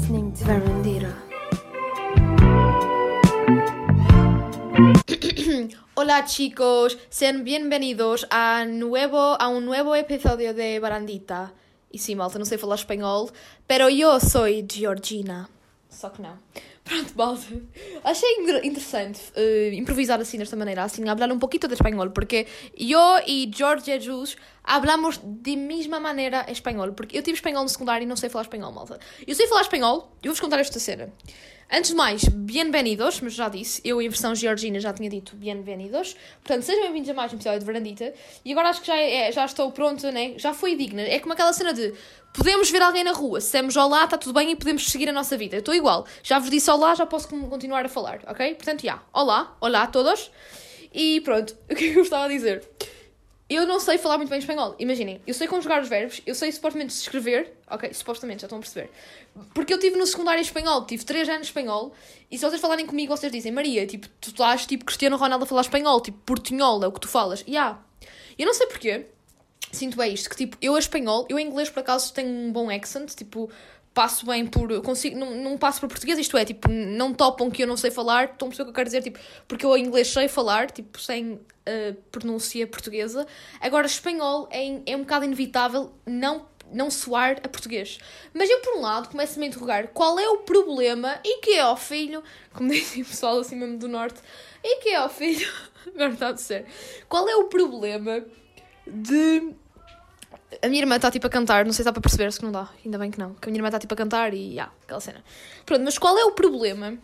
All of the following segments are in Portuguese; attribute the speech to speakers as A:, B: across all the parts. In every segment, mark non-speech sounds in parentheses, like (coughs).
A: listening to. (clears throat)
B: Hola chicos, sean bienvenidos a, nuevo, a un nuevo episodio de Barandita. E sim, malta, não sei falar espanhol, pero eu sou Georgina. Só que não. Pronto, malta. Achei inter- interessante eh, improvisar assim desta maneira, assim, hablar un poquito de español, porque eu e George Jesus hablamos de mesma maneira espanhol, porque eu tive espanhol no secundário e não sei falar espanhol, malta. Eu sei falar espanhol, eu vou-vos contar esta cena. Antes de mais, bienvenidos, mas já disse, eu em versão georgina já tinha dito bienvenidos. Portanto, sejam bem-vindos a mais um episódio de Verandita. E agora acho que já, é, já estou pronta, né? Já foi digna. É como aquela cena de podemos ver alguém na rua, se dissemos olá, está tudo bem e podemos seguir a nossa vida. Eu estou igual. Já vos disse olá, já posso continuar a falar, ok? Portanto, já. Olá, olá a todos. E pronto, (laughs) o que é eu estava a dizer? Eu não sei falar muito bem espanhol. Imaginem, eu sei conjugar os verbos, eu sei supostamente escrever. Ok, supostamente, já estão a perceber. Porque eu tive no secundário espanhol, tive 3 anos espanhol, e se vocês falarem comigo, vocês dizem, Maria, tipo, tu estás tipo Cristiano Ronaldo a falar espanhol, tipo, portunhol, é o que tu falas. E yeah. Eu não sei porquê, sinto é isto, que tipo, eu a espanhol, eu em inglês por acaso tenho um bom accent, tipo, passo bem por. Consigo, não, não passo para português, isto é, tipo, não topam que eu não sei falar, estão a perceber o que eu quero dizer, tipo, porque eu em inglês sei falar, tipo, sem uh, pronúncia portuguesa. Agora, espanhol é, é um bocado inevitável não, não soar a português. Mas eu, por um lado, começo-me a interrogar qual é o problema e que é ao filho, como (laughs) dizem o pessoal assim mesmo do norte, e que é ao filho, (laughs) agora está a ser, qual é o problema de a minha irmã está tipo a cantar, não sei se dá para perceber, se não dá, ainda bem que não. Que a minha irmã está tipo a cantar e já, aquela cena. Pronto, mas qual é o problema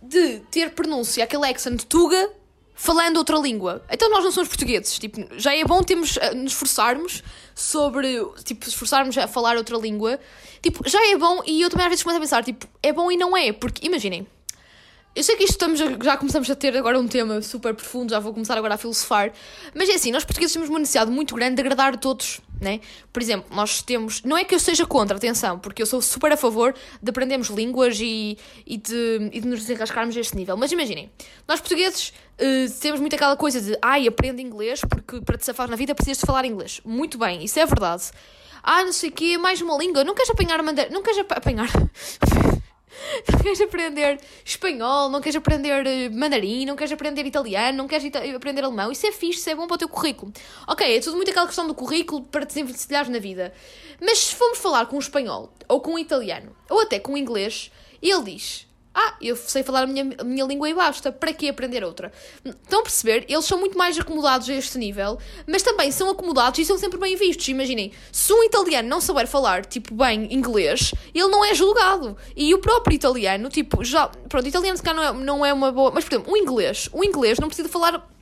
B: de ter pronúncia, aquele accent tuga, falando outra língua? Então nós não somos portugueses, tipo, já é bom termos, eh, nos esforçarmos sobre, tipo, esforçarmos a falar outra língua. Tipo, já é bom e eu também às vezes começo a pensar, tipo, é bom e não é, porque imaginem. Eu sei que isto estamos a- já começamos a ter agora um tema super profundo, já vou começar agora a filosofar, mas é assim, nós portugueses temos uma necessidade muito grande de agradar a todos, né? Por exemplo, nós temos, não é que eu seja contra, atenção, porque eu sou super a favor de aprendermos línguas e, e, de, e de nos desenrascarmos a este nível, mas imaginem, nós portugueses eh, temos muito aquela coisa de, ai, aprende inglês, porque para te safar na vida precisas de falar inglês. Muito bem, isso é verdade. Ah, não sei o quê, mais uma língua, não queres apanhar mandarim, não queres apa- apanhar... (laughs) (laughs) não queres aprender espanhol, não queres aprender eh, mandarim, não queres aprender italiano, não queres ita- aprender alemão, isso é fixe, isso é bom para o teu currículo. Ok, é tudo muito aquela questão do currículo para te desenvencilhares na vida. Mas se formos falar com um espanhol, ou com um italiano, ou até com um inglês, ele diz: Ah, eu sei falar a minha, a minha língua e basta, para que aprender outra? Estão a perceber? Eles são muito mais acomodados a este nível, mas também são acomodados e são sempre bem vistos. Imaginem, se um italiano não souber falar, tipo, bem inglês, ele não é julgado. E o próprio italiano, tipo, já. Pronto, italiano se calhar não é, não é uma boa. Mas, por exemplo, um inglês. O inglês não precisa falar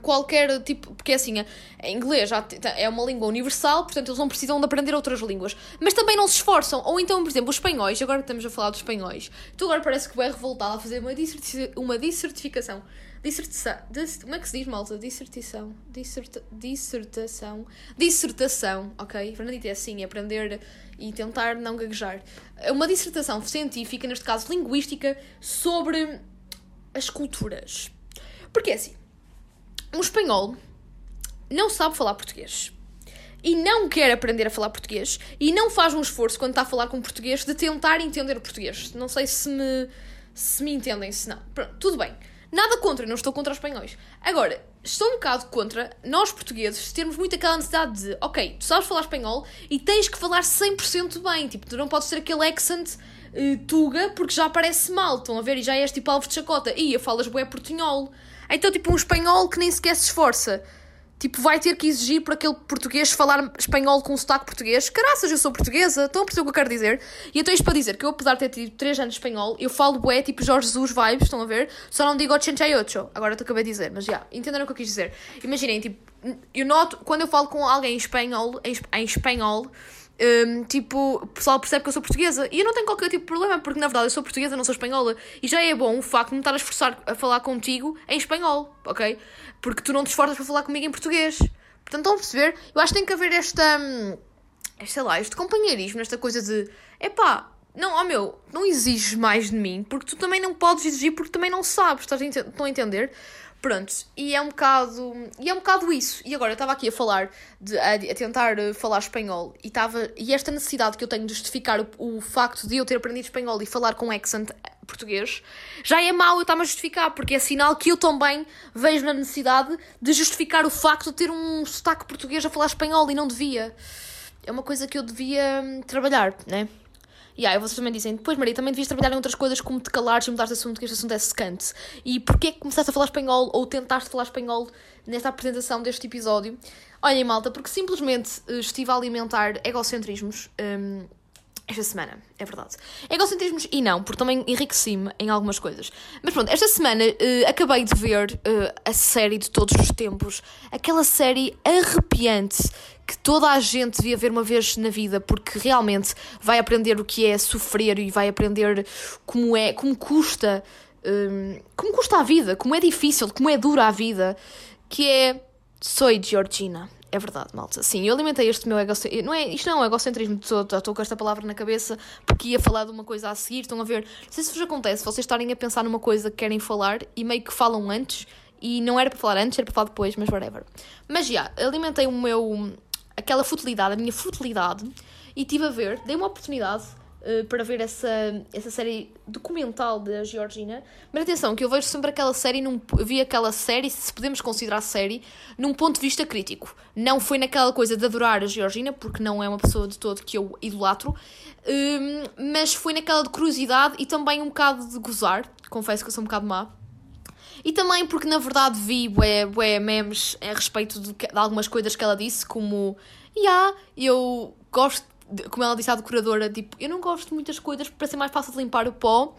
B: qualquer tipo, porque assim, a inglês já é uma língua universal, portanto eles não precisam de aprender outras línguas, mas também não se esforçam. Ou então, por exemplo, os espanhóis, agora que estamos a falar dos espanhóis, tu agora parece que é revoltado a fazer uma, disserti uma dissertificação. Dissertação. dis- como é que se diz, malta? Dissertação. Disserta dissertação. Dissertação, ok? Fernandita é assim, é aprender e tentar não gaguejar. É Uma dissertação científica, neste caso linguística, sobre as culturas. Porque é assim, um espanhol não sabe falar português e não quer aprender a falar português e não faz um esforço quando está a falar com português de tentar entender o português. Não sei se me, se me entendem, se não. Pronto, tudo bem. Nada contra, não estou contra os espanhóis. Agora, estou um bocado contra nós portugueses termos muito aquela necessidade de, ok, tu sabes falar espanhol e tens que falar 100% bem. Tipo, tu não podes ter aquele accent eh, tuga porque já parece mal, estão a ver? E já és tipo alvo de chacota. Ia, falas bué portunhol. Então, tipo, um espanhol que nem sequer se esforça. Tipo, vai ter que exigir por aquele português falar espanhol com sotaque português. Caraças, eu sou portuguesa. Estão a perceber o que eu quero dizer? E então isto para dizer que eu, apesar de ter tido 3 anos de espanhol, eu falo bué, tipo Jorge Jesus vibes, estão a ver? Só não digo 88. Agora te acabei de dizer, mas já, entenderam o que eu quis dizer? Imaginem, tipo, eu noto, quando eu falo com alguém em espanhol, em, em espanhol, hum, tipo, o pessoal percebe que eu sou portuguesa. E eu não tenho qualquer tipo de problema, porque na verdade eu sou portuguesa, não sou espanhola. E já é bom o facto de me estar a esforçar a falar contigo em espanhol, ok? Porque tu não te esforças para falar comigo em português. Portanto, estão a perceber? Eu acho que tem que haver esta. hum, sei lá, este companheirismo, esta coisa de. Epá, não, ó meu, não exiges mais de mim, porque tu também não podes exigir, porque também não sabes, estás a estão a entender? Pronto, e é um bocado. E é um bocado isso. E agora eu estava aqui a falar, de, a, a tentar uh, falar espanhol, e, estava, e esta necessidade que eu tenho de justificar o, o facto de eu ter aprendido espanhol e falar com accent português, já é mau eu estar-me a justificar, porque é sinal que eu também vejo na necessidade de justificar o facto de ter um sotaque português a falar espanhol e não devia. É uma coisa que eu devia hum, trabalhar, né? E aí vocês também dizem, depois Maria, também devias trabalhar em outras coisas como te calares e mudar de assunto, que este assunto é secante. E porquê que começaste a falar espanhol ou tentaste falar espanhol nesta apresentação deste episódio? Olhem, malta, porque simplesmente uh, estive a alimentar egocentrismos um, esta semana, é verdade. Egocentrismos e não, porque também enriqueci-me em algumas coisas. Mas pronto, esta semana uh, acabei de ver uh, a série de todos os tempos, aquela série arrepiante que toda a gente devia ver uma vez na vida, porque realmente vai aprender o que é sofrer e vai aprender como é, como custa, um, como custa a vida, como é difícil, como é dura a vida, que é Soy Georgina. É verdade, malta. Sim, eu alimentei este meu egocentrismo. Não é, isto não é um egocentrismo, estou com esta palavra na cabeça porque ia falar de uma coisa a seguir. Estão a ver? Não sei se vos acontece, vocês estarem a pensar numa coisa que querem falar e meio que falam antes e não era para falar antes, era para falar depois, mas whatever. Mas já, alimentei o meu, aquela futilidade, a minha futilidade, e estive a ver, dei uma oportunidade uh, para ver essa, essa série documental da Georgina. Mas atenção, que eu vejo sempre aquela série, num, vi aquela série, se podemos considerar série, num ponto de vista crítico. Não foi naquela coisa de adorar a Georgina, porque não é uma pessoa de todo que eu idolatro, uh, mas foi naquela de curiosidade e também um bocado de gozar. Confesso que eu sou um bocado má. E também porque na verdade vi bué, bué memes a respeito de, de algumas coisas que ela disse, como, yeah, eu gosto, de, como ela disse à decoradora, tipo, eu não gosto de muitas coisas para ser mais fácil de limpar o pó.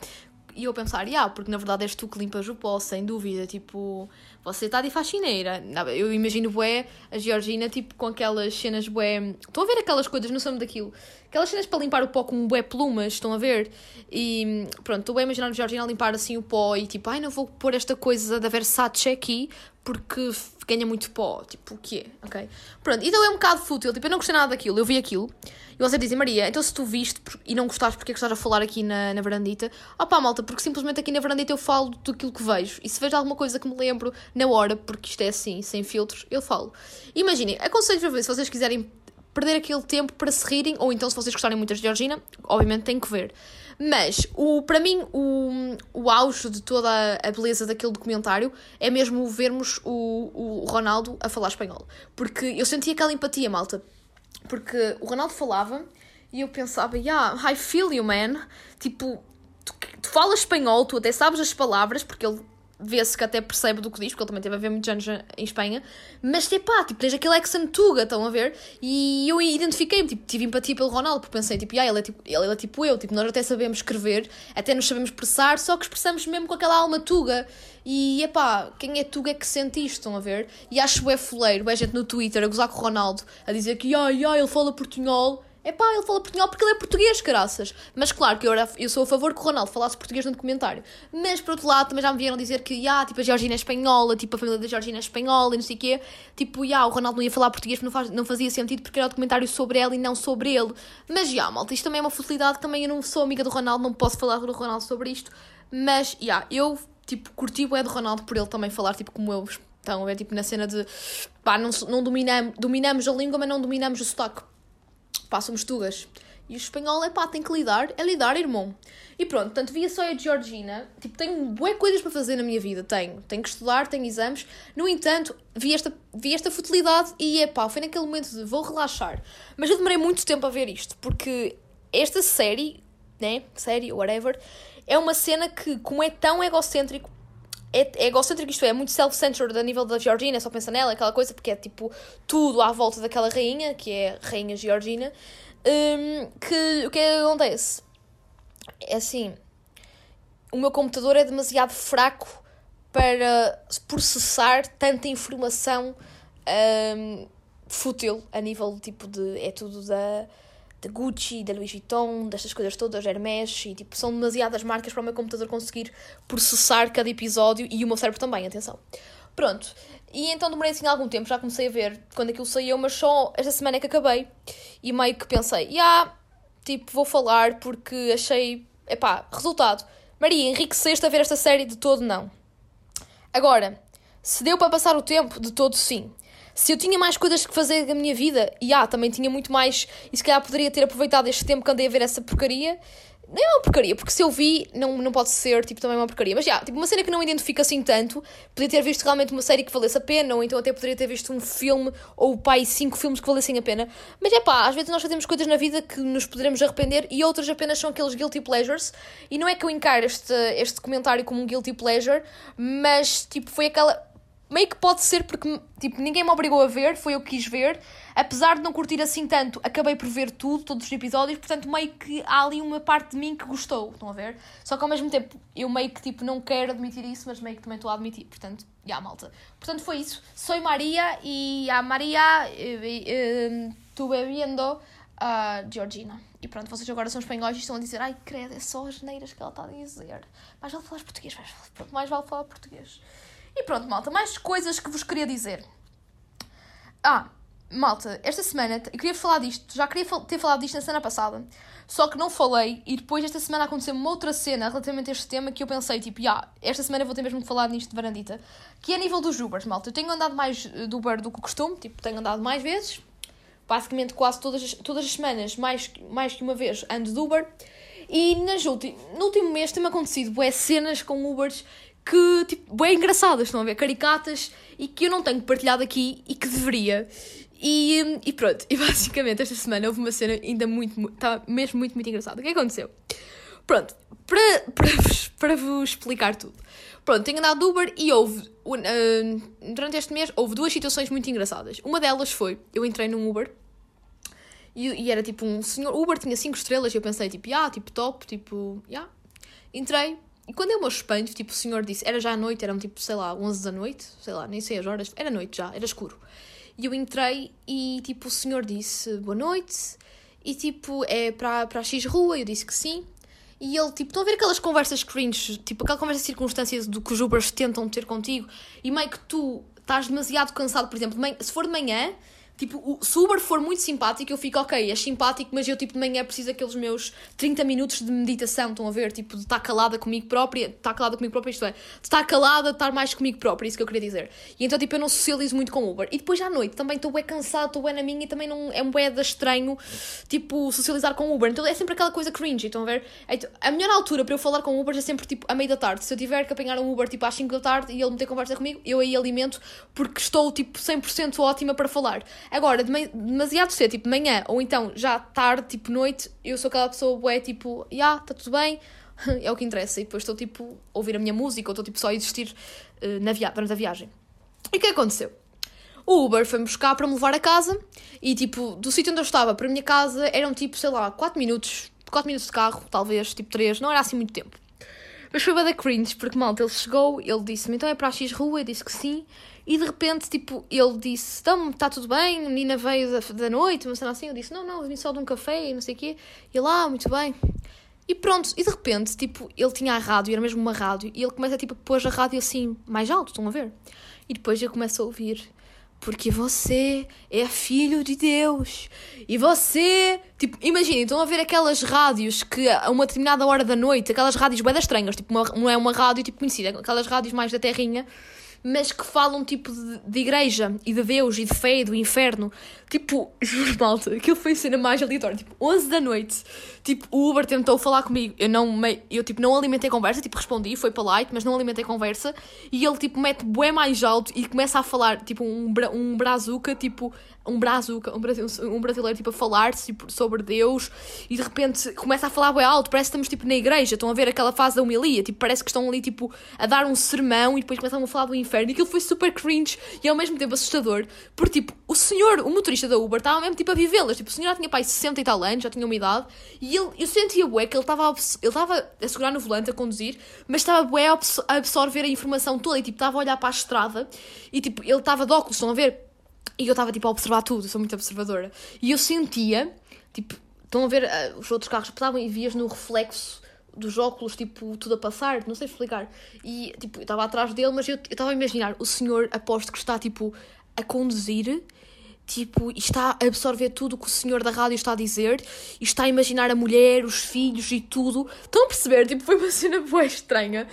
B: E eu pensar, yeah, porque na verdade és tu que limpas o pó, sem dúvida, tipo, você está de faxineira. Eu imagino bué a Georgina, tipo, com aquelas cenas bué... Estão a ver aquelas coisas, não sei daquilo? Aquelas cenas para limpar o pó com bué plumas, estão a ver? E pronto, estou a imaginar a Georgina a limpar assim o pó e tipo, ai, não vou pôr esta coisa da Versace aqui porque ganha muito pó. Tipo, o quê? Ok? Pronto, então é um bocado fútil. Tipo, eu não gostei nada daquilo. Eu vi aquilo e você dizem, Maria, então se tu viste e não gostaste, porque é que estás a falar aqui na, na varandita? Ah pá, malta, porque simplesmente aqui na varandita eu falo daquilo que vejo. E se vejo alguma coisa que me lembro na hora, porque isto é assim, sem filtros, eu falo. Imaginem, aconselho-vos a ver se vocês quiserem perder aquele tempo para se rirem, ou então se vocês gostarem muito de Georgina, obviamente têm que ver. Mas, o, para mim, o, o auge de toda a beleza daquele documentário é mesmo vermos o, o Ronaldo a falar espanhol. Porque eu senti aquela empatia, malta. Porque o Ronaldo falava e eu pensava, yeah, I feel you, man. Tipo, tu, tu falas espanhol, tu até sabes as palavras, porque ele vê-se que até percebe do que diz, porque ele também teve a ver muitos anos em Espanha, mas tipo, pá, tipo, tens aquele accent tuga, estão a ver? E eu identifiquei-me, tipo, tive empatia pelo Ronaldo, porque pensei, tipo, ah, ele, é tipo, ele é tipo eu, tipo, nós até sabemos escrever, até nos sabemos expressar, só que expressamos mesmo com aquela alma tuga. E, epá, quem é tuga é que sente isto, estão a ver? E acho é fuleiro, é gente no Twitter a gozar com o Ronaldo, a dizer que, ai, ai, ele fala portunhol, é pá, ele fala portunhol porque ele é português, caraças. Mas claro que eu, era, eu sou a favor que o Ronaldo falasse português no documentário. Mas por outro lado, também já me vieram dizer que, ah, tipo, a Georgina é espanhola, tipo, a família da Georgina é espanhola e não sei o quê. Tipo, ah, o Ronaldo não ia falar português porque não, faz, não fazia sentido porque era o documentário sobre ela e não sobre ele. Mas, já, malta, isto também é uma facilidade que também eu não sou amiga do Ronaldo, não posso falar do Ronaldo sobre isto. Mas, já, eu, tipo, curti o é do Ronaldo por ele também falar, tipo, como eu. Então, é tipo na cena de, pá, não, não dominamos, dominamos a língua, mas não dominamos o sotaque. Pá, somos tugas. E o espanhol é pá, tem que lidar, é lidar, irmão. E pronto, portanto, via só a Georgina, tipo, tenho bué coisas para fazer na minha vida, tenho. Tenho que estudar, tenho exames. No entanto, vi esta, vi esta futilidade e é pá, foi naquele momento de vou relaxar. Mas eu demorei muito tempo a ver isto, porque esta série, né, série, whatever, é uma cena que, como é tão egocêntrico, é, é egocêntrico, isto é, é muito self-centered a nível da Georgina, só pensa nela, aquela coisa, porque é tipo tudo à volta daquela rainha, que é a rainha Georgina. Um, que o que é que acontece? É assim, o meu computador é demasiado fraco para processar tanta informação um, fútil a nível tipo de. É tudo da, da Gucci, da Louis Vuitton, destas coisas todas, Hermes, e tipo, são demasiadas marcas para o meu computador conseguir processar cada episódio e o meu cérebro também, atenção. Pronto, e então demorei assim algum tempo, já comecei a ver quando aquilo saiu, mas só esta semana é que acabei. E meio que pensei, já, yeah, tipo, vou falar porque achei. Epá, resultado. Maria, enriqueceste a ver esta série de todo? Não. Agora, Se deu para passar o tempo, de todo sim. Se eu tinha mais coisas que fazer da minha vida, e ah, também tinha muito mais, e se calhar poderia ter aproveitado este tempo que andei a ver essa porcaria, nem é uma porcaria, porque se eu vi, não, não pode ser, tipo, também uma porcaria. Mas já, tipo, uma cena que não identifico assim tanto, podia ter visto realmente uma série que valesse a pena, ou então até poderia ter visto um filme, ou pai, cinco filmes que valessem a pena. Mas é pá, às vezes nós fazemos coisas na vida que nos poderemos arrepender e outras apenas são aqueles guilty pleasures. E não é que eu encaro este, este comentário como um guilty pleasure, mas, tipo, foi aquela meio que pode ser porque tipo, ninguém me obrigou a ver, foi eu que quis ver. Apesar de não curtir assim tanto, acabei por ver tudo, todos os episódios, portanto, meio que há ali uma parte de mim que gostou, estão a ver? Só que ao mesmo tempo eu meio que tipo não quero admitir isso, mas meio que também estou a admitir, portanto, já yeah, malta. Portanto, foi isso. Sou Maria e a Maria estuve eh, vendo a Georgina. E pronto, vocês agora são espanhóis e estão a dizer ai, credo, é só as neiras que ela está a dizer. Mais vale falar português, mais, mais vale falar português. E pronto, malta, mais coisas que vos queria dizer. Ah, malta, esta semana eu queria falar disto, já queria ter falado disto na semana passada, só que não falei e depois esta semana aconteceu uma outra cena relativamente a este tema que eu pensei, tipo, yeah, esta semana vou ter mesmo que falar nisto de varandita, que é a nível dos Ubers, malta. Eu tenho andado mais eh, do Uber do que costume, tipo, tenho andado mais vezes, basicamente quase todas as, todas as semanas, mais, mais que uma vez, ando do Uber. E nas ulti, no último mês tem-me acontecido boé cenas com Ubers que, tipo, bem engraçadas, estão a ver? Caricatas e que eu não tenho partilhado aqui e que deveria. E, e pronto, (laughs) e basicamente esta semana houve uma cena ainda muito, estava tá mesmo muito, muito engraçada. O que aconteceu? Pronto, para, para, vos, para vos explicar tudo. Pronto, tenho andado de Uber e houve, uh, durante este mês, houve duas situações muito engraçadas. Uma delas foi, eu entrei num Uber e, e era tipo um senhor, Uber tinha 5 estrelas e eu pensei tipo, ah, tipo top, tipo, já. Yeah. Entrei, e quando eu me espanto, tipo, o senhor disse, era já à noite, eram tipo, sei lá, 11 da noite, sei lá, nem sei as horas, era noite já, era escuro. E eu entrei e, tipo, o senhor disse, boa noite, e, tipo, é para, a X rua, eu disse que sim. E ele, tipo, estão a ver aquelas conversas cringe, tipo, aquela conversa de circunstâncias do que os Ubers tentam ter contigo, e meio que tu estás demasiado cansado, por exemplo, se for de manhã, Tipo, se o Uber for muito simpático, eu fico, ok, é simpático, mas eu, tipo, de manhã preciso daqueles meus 30 minutos de meditação, estão a ver? Tipo, de estar calada comigo própria, estar calada comigo própria, isto é, de estar calada, de estar mais comigo própria, isso que eu queria dizer. E então, tipo, eu não socializo muito com o Uber. E depois à noite também estou bem cansado, estou bem na minha e também não é um da estranho, tipo, socializar com o Uber. Então é sempre aquela coisa cringe, estão a ver? Então, a melhor altura para eu falar com o Uber é sempre, tipo, à meia da tarde. Se eu tiver que apanhar um Uber, tipo, às 5 da tarde e ele me ter conversa comigo, eu aí alimento porque estou, tipo, 100% ótima para falar. Agora, de demasiado cedo, tipo manhã, ou então já tarde, tipo noite, eu sou aquela pessoa boé, tipo, já, yeah, está tudo bem, (laughs) é o que interessa. E depois estou tipo a ouvir a minha música, ou estou tipo só a existir uh, na via durante a viagem. E o que aconteceu? O Uber foi-me buscar para me levar a casa e tipo, do sítio onde eu estava para a minha casa eram tipo, sei lá, 4 minutos, 4 minutos de carro, talvez, tipo 3, não era assim muito tempo. Mas foi bada cringe, porque malta, ele chegou, ele disse-me, então é para a X rua, eu disse que sim. E de repente, tipo, ele disse: Então, está tudo bem? A menina veio da, da noite, cena assim. Eu disse: Não, não, vim só de um café e não sei o quê. E lá, ah, muito bem. E pronto, e de repente, tipo, ele tinha a rádio, era mesmo uma rádio, e ele começa, tipo, a pôr a rádio assim, mais alto, estão a ver? E depois eu começo a ouvir: Porque você é filho de Deus. E você. Tipo, imaginem, estão a ver aquelas rádios que a uma determinada hora da noite, aquelas rádios bem estranhas, tipo, uma, não é uma rádio tipo conhecida, aquelas rádios mais da terrinha mas que falam tipo de, de, igreja e de Deus e de fé e do inferno. Tipo, (laughs) juro, malta, aquilo foi a cena mais aleatória. Tipo, 11 da noite, tipo, o Uber tentou falar comigo. Eu não, eu, tipo, não alimentei conversa, tipo, respondi, foi light, mas não alimentei conversa. E ele, tipo, mete bué mais alto e começa a falar, tipo, um, um brazuca, tipo, um brazuca, um, um brasileiro, tipo, a falar tipo, sobre Deus. E de repente começa a falar bem alto, parece que estamos, tipo, na igreja, estão a ver aquela fase da homilia, tipo, parece que estão ali, tipo, a dar um sermão e depois começam a falar do inferno. E aquilo foi super cringe e ao mesmo tempo assustador, porque, tipo, o senhor, o motorista da Uber, estava mesmo, tipo, a vivê-las, tipo, o senhor já tinha, pai, 60 e tal anos, já tinha uma idade. E ele, eu sentia, bué, que ele estava ele estava a segurar no volante, a conduzir, mas estava, bué, a absorver a informação toda e, tipo, estava a olhar para a estrada e, tipo, ele estava de óculos, estão a ver? E eu estava tipo a observar tudo, sou muito observadora. E eu sentia, tipo, estão a ver uh, os outros carros passavam e vias no reflexo dos óculos, tipo, tudo a passar, não sei explicar. E, tipo, eu estava atrás dele, mas eu estava a imaginar, o senhor, aposto que está, tipo, a conduzir, tipo, está a absorver tudo o que o senhor da rádio está a dizer, e está a imaginar a mulher, os filhos e tudo. Estão a perceber? Tipo, foi uma (laughs) cena boa estranha.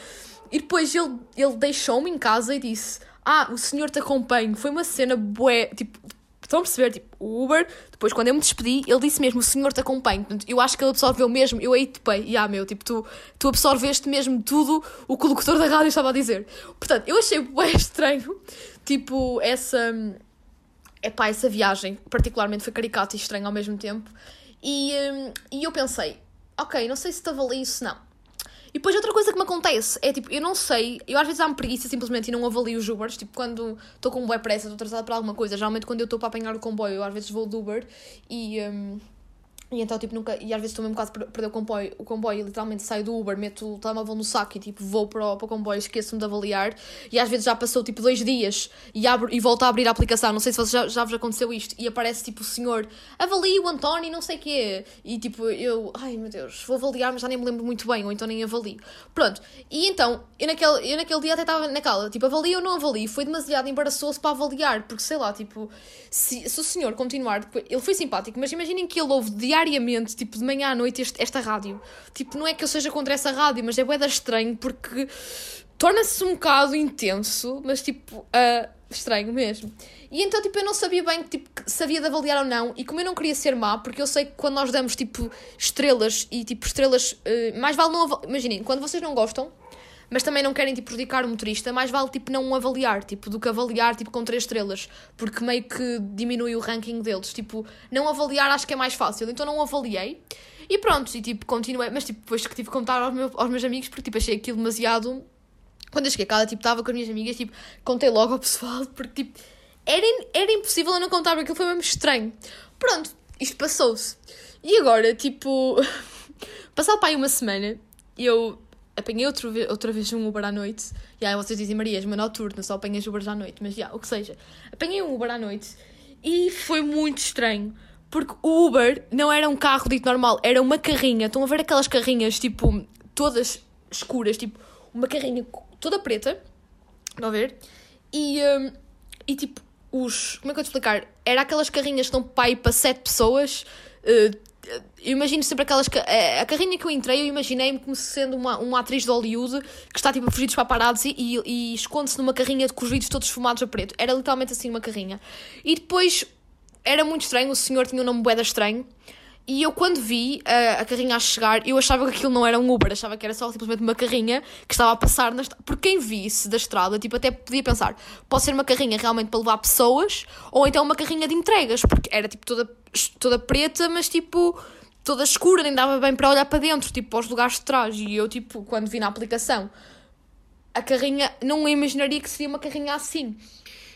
B: E depois ele, ele deixou-me em casa e disse ah, o senhor te acompanha. Foi uma cena bué, tipo, estão a perceber? Tipo, o Uber, depois quando eu me despedi, ele disse mesmo, o senhor te acompanha. Portanto, eu acho que ele absorveu mesmo, eu aí te pei, e ah, meu, tipo, tu, tu absorveste mesmo tudo o que o locutor da rádio estava a dizer. Portanto, eu achei bué estranho, tipo, essa, epá, essa viagem, particularmente foi caricata e estranho ao mesmo tempo. E, hum, e eu pensei, ok, não sei se estava ali isso, não. E depois outra coisa que me acontece é tipo, eu não sei, eu às vezes há-me preguiça simplesmente e não avalio os Ubers, tipo quando estou com um boa pressa, estou atrasada para alguma coisa, geralmente quando eu estou para apanhar o comboio, eu às vezes vou do Uber e. Um, e então, tipo, nunca. E às vezes estou mesmo quase a perder o comboio, o comboio e literalmente saio do Uber, meto o telemóvel no saco e tipo vou para o, para o comboio, esqueço-me de avaliar. E às vezes já passou tipo dois dias e, abro, e volto a abrir a aplicação. Não sei se já, já vos aconteceu isto. E aparece tipo o senhor, avalie o António, não sei o quê. E tipo, eu, ai meu Deus, vou avaliar, mas já nem me lembro muito bem, ou então nem avalio. Pronto. E então, eu naquele, eu naquele dia até estava naquela, tipo, avalio ou não avalio. Foi demasiado embaraçoso para avaliar, porque sei lá, tipo, se, se o senhor continuar. Ele foi simpático, mas imaginem que ele ouve diariamente, tipo, de manhã à noite este, esta rádio. Tipo, não é que eu seja contra essa rádio, mas é bué estranho porque torna-se um bocado intenso, mas tipo, uh, estranho mesmo. E então, tipo, eu não sabia bem tipo, se havia de avaliar ou não, e como eu não queria ser má, porque eu sei que quando nós damos, tipo, estrelas, e tipo, estrelas, uh, mais vale não avaliar. Imaginem, quando vocês não gostam, mas também não querem tipo, prejudicar o motorista, mais vale tipo, não avaliar, tipo, do que avaliar tipo, com 3 estrelas, porque meio que diminui o ranking deles. Tipo, não avaliar acho que é mais fácil, então não avaliei. E pronto, e tipo, continuei, mas tipo, depois que tive que contar aos, meus aos meus amigos, porque tipo, achei aquilo demasiado. Quando eu cheguei a casa, tipo, estava com as minhas amigas, tipo, contei logo ao pessoal, (laughs) porque tipo, era, era impossível eu não contar, porque aquilo foi mesmo estranho. Pronto, isto passou-se. E agora, tipo, (laughs) passado para aí uma semana, eu apanhei outro, outra vez um Uber à noite. E aí vocês dizem, Maria, és uma noturna, só apanhas Ubers à noite. Mas já, o que seja. Apanhei um Uber à noite e foi muito estranho. Porque o Uber não era um carro dito normal, era uma carrinha. Estão a ver aquelas carrinhas, tipo, todas escuras, tipo, uma carrinha toda preta. Estão a ver? E, um, e tipo, os. Como é que eu vou te explicar? Era aquelas carrinhas que estão para aí para sete pessoas. Uh, eu imagino sempre aquelas. Eh, a carrinha que eu entrei, eu imaginei-me como sendo uma, uma atriz de Hollywood que está tipo a fugir dos paparazzi e, e, e esconde-se numa carrinha com os vidros todos fumados a preto. Era literalmente assim uma carrinha. E depois era muito estranho, o senhor tinha um nome boeda estranho. E eu, quando vi a, a carrinha a chegar, eu achava que aquilo não era um Uber, achava que era só simplesmente uma carrinha que estava a passar na estrada. Porque quem visse da estrada, tipo, até podia pensar, pode ser uma carrinha realmente para levar pessoas, ou então uma carrinha de entregas, porque era tipo toda, toda preta, mas tipo toda escura, nem dava bem para olhar para dentro, tipo, aos lugares de trás. E eu, tipo, quando vi na aplicação a carrinha, não imaginaria que seria uma carrinha assim.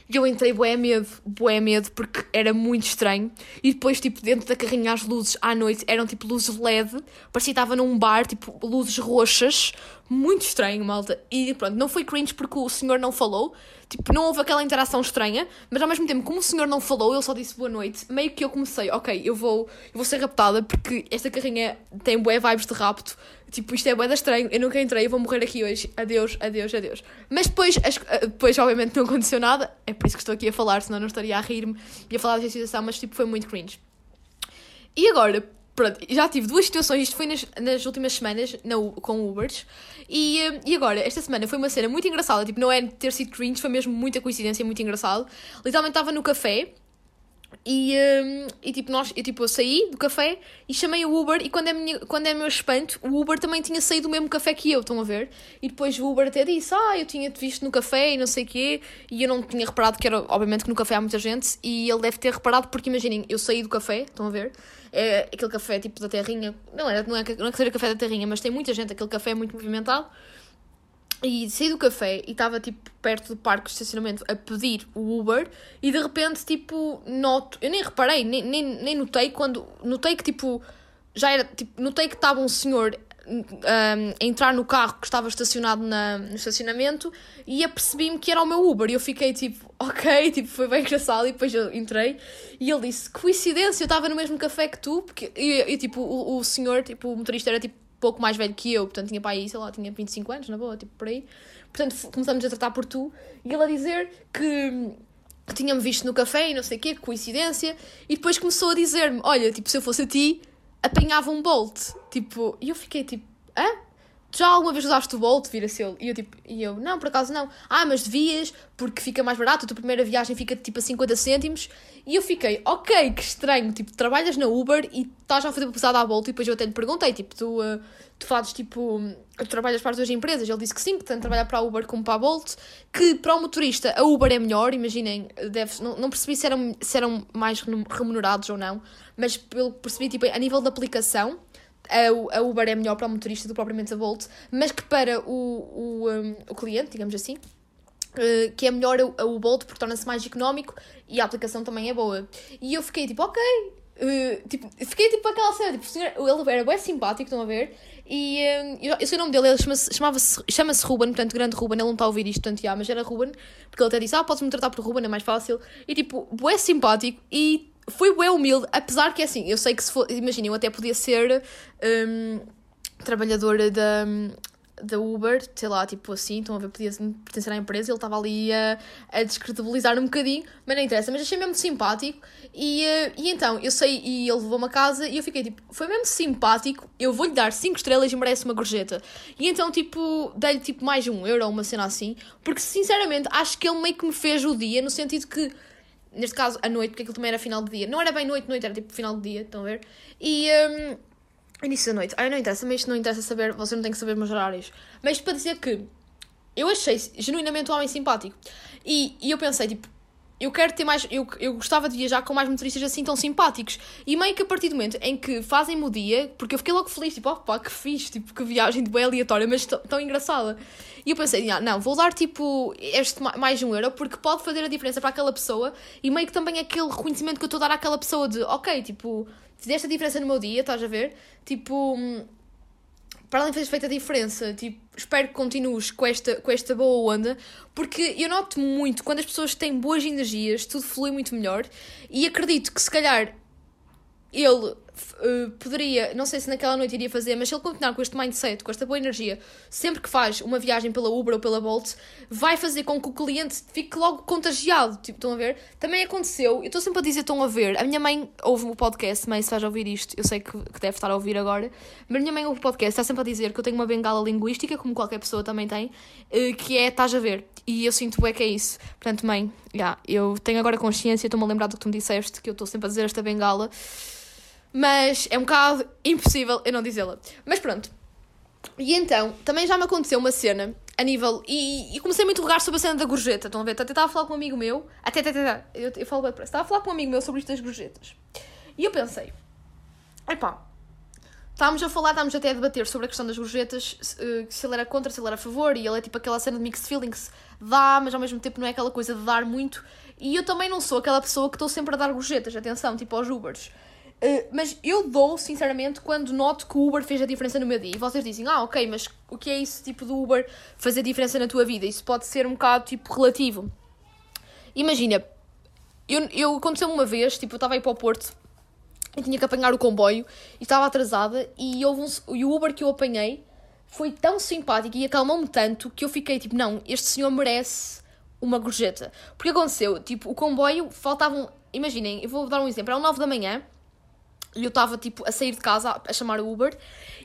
B: E eu entrei bué medo, bué medo, porque era muito estranho. E depois, tipo, dentro da carrinha, as luzes à noite eram tipo luzes LED. Parecia que estava num bar, tipo, luzes roxas. Muito estranho, malta. E pronto, não foi cringe porque o senhor não falou. Tipo, não houve aquela interação estranha. Mas ao mesmo tempo, como o senhor não falou, ele só disse boa noite. Meio que eu comecei, ok, eu vou, eu vou ser raptada porque esta carrinha tem bué vibes de rapto. Tipo, isto é bué estranho. Eu nunca entrei, eu vou morrer aqui hoje. Adeus, adeus, adeus. Mas depois, as, depois obviamente, não aconteceu nada. É por isso que estou aqui a falar, senão não estaria a rir-me e a falar desta situação. Mas, tipo, foi muito cringe. E agora, pronto, já tive duas situações, isto foi nas, nas últimas semanas no, com Ubers, e, e agora, esta semana foi uma cena muito engraçada, tipo, não é ter sido cringe, foi mesmo muita coincidência, muito engraçado. Literalmente estava no café, e, um, e tipo, nós, eu, tipo, eu saí do café e chamei o Uber e quando é, minha, quando é meu espanto, o Uber também tinha saído do mesmo café que eu, estão a ver? E depois o Uber até disse, ah, eu tinha-te visto no café e não sei o quê, e eu não tinha reparado que era, obviamente que no café há muita gente, e ele deve ter reparado porque, imaginem, eu saí do café, estão a ver? É aquele café tipo da terrinha, não é, não é, não é que seja café da terrinha, mas tem muita gente, aquele café é muito movimentado, e saí do café e estava tipo perto do parque de estacionamento a pedir o Uber e de repente tipo noto, eu nem reparei, nem, nem, nem notei quando notei que tipo já era tipo, notei que estava um senhor um, a entrar no carro que estava estacionado na, no estacionamento e apercebi-me que era o meu Uber. E eu fiquei tipo, (laughs) ok, tipo, foi bem engraçado. E depois eu entrei e ele disse, coincidência, eu estava no mesmo café que tu, porque e, e tipo, o, o senhor, tipo, o motorista era tipo pouco mais velho que eu, portanto tinha para aí, sei lá, tinha 25 anos, na boa, tipo por aí. Portanto, começamos a tratar por tu e ele a dizer que, que tinha-me visto no café e não sei o quê, que coincidência, e depois começou a dizer-me: Olha, tipo, se eu fosse a ti, apanhava um Bolt. Tipo, e eu fiquei tipo: Hã? Já alguma vez usaste o Bolt? Vira-se ele. E eu, tipo, e eu, não, por acaso não. Ah, mas devias, porque fica mais barato, a tua primeira viagem fica tipo a 50 cêntimos. E eu fiquei, ok, que estranho, tipo, trabalhas na Uber e estás a fazer publicidade à Bolt. E depois eu até lhe perguntei, tipo, tu, uh, tu fazes tipo, tu trabalhas para as duas empresas? Ele disse que sim, que tanto trabalhar para a Uber como para a Bolt. Que para o motorista a Uber é melhor, imaginem, deve, não, não percebi se eram, se eram mais remunerados ou não, mas pelo percebi, tipo, a nível da aplicação a, a Uber é melhor para o motorista do que propriamente a Bolt, mas que para o, o, um, o cliente, digamos assim, uh, que é melhor o, o Bolt porque torna-se mais económico e a aplicação também é boa. E eu fiquei tipo, ok. Uh, tipo, fiquei tipo aquela cena, tipo, o senhor, ele era bem simpático, estão a ver? E uh, eu, eu sei o nome dele, ele chama-se chama -se Ruben, portanto, grande Ruben, ele não está a ouvir isto, portanto, já, mas era Ruben, porque ele até disse, ah, podes-me tratar por Ruben, é mais fácil. E tipo, é simpático e foi bem humilde, apesar que assim, eu sei que se for, imaginem, eu até podia ser um, trabalhadora da, da Uber, sei lá, tipo assim, estão a ver, podia pertencer à empresa, ele estava ali a, a descredibilizar um bocadinho, mas não interessa, mas achei mesmo simpático e, uh, e então, eu sei, e ele levou-me a casa e eu fiquei tipo, foi mesmo simpático, eu vou-lhe dar 5 estrelas e merece uma gorjeta. E então, tipo, dei-lhe tipo mais um euro uma cena assim, porque sinceramente acho que ele meio que me fez o dia, no sentido que neste caso, à noite, porque aquilo também era final de dia. Não era bem noite, noite, era tipo final de dia, estão a ver? E. Um, início da noite. Ai, não interessa, mas isto não interessa saber, você não tem que saber meus horários. Mas para dizer que eu achei genuinamente um homem simpático. E, e eu pensei, tipo, eu quero ter mais. Eu, eu gostava de viajar com mais motoristas assim tão simpáticos. E meio que a partir do momento em que fazem-me o dia, porque eu fiquei logo feliz, tipo, oh pá, que fixe, tipo, que viagem de bem aleatória, mas tão engraçada. E eu pensei, ah, não, vou dar tipo este mais um euro porque pode fazer a diferença para aquela pessoa e meio que também aquele reconhecimento que eu estou a dar àquela pessoa de, ok, tipo, fizeste a diferença no meu dia, estás a ver? Tipo, hum, para além de teres feito a diferença, tipo, espero que continues com esta, com esta boa onda, porque eu noto muito quando as pessoas têm boas energias, tudo flui muito melhor, e acredito que se calhar ele uh, poderia, não sei se naquela noite iria fazer, mas se ele continuar com este mindset, com esta boa energia, sempre que faz uma viagem pela Uber ou pela Bolt, vai fazer com que o cliente fique logo contagiado. Tipo, estão a ver? Também aconteceu, eu estou sempre a dizer, estão a ver, a minha mãe ouve o podcast, mãe, se vais ouvir isto, eu sei que, que deve estar a ouvir agora, mas a minha mãe ouve o podcast, está sempre a dizer que eu tenho uma bengala linguística, como qualquer pessoa também tem, uh, que é estás a ver. E eu sinto é que é isso. Portanto, mãe, yeah, eu tenho agora consciência, estou-me a lembrar do que tu me disseste, que eu estou sempre a dizer esta bengala. Mas é um bocado impossível eu não dizê-la. Mas pronto. E então, também já me aconteceu uma cena a nível. E, e comecei a interrogar sobre a cena da gorjeta. Estão a ver? Até estava a falar com um amigo meu. Até, até, até. Eu, eu falo bem depressa. Estava a falar com um amigo meu sobre isto das gorjetas. E eu pensei. Epá. Estávamos a falar, estávamos até a debater sobre a questão das gorjetas, se, se ele era contra, se ele era a favor, e ele é tipo aquela cena de mixed feelings, dá, mas ao mesmo tempo não é aquela coisa de dar muito. E eu também não sou aquela pessoa que estou sempre a dar gorjetas, atenção, tipo aos Ubers. Uh, mas eu dou, sinceramente, quando noto que o Uber fez a diferença no meu dia. E vocês dizem, ah, ok, mas o que é isso tipo do Uber fazer diferença na tua vida? Isso pode ser um bocado tipo relativo. Imagina, eu, eu aconteceu uma vez, tipo, eu estava aí para o Porto e tinha que apanhar o comboio e estava atrasada e, houve um, e o Uber que eu apanhei foi tão simpático e acalmou-me tanto que eu fiquei tipo, não, este senhor merece uma gorjeta. Porque aconteceu, tipo, o comboio faltavam, imaginem, eu vou dar um exemplo, eram 9 da manhã e eu estava tipo a sair de casa a chamar o Uber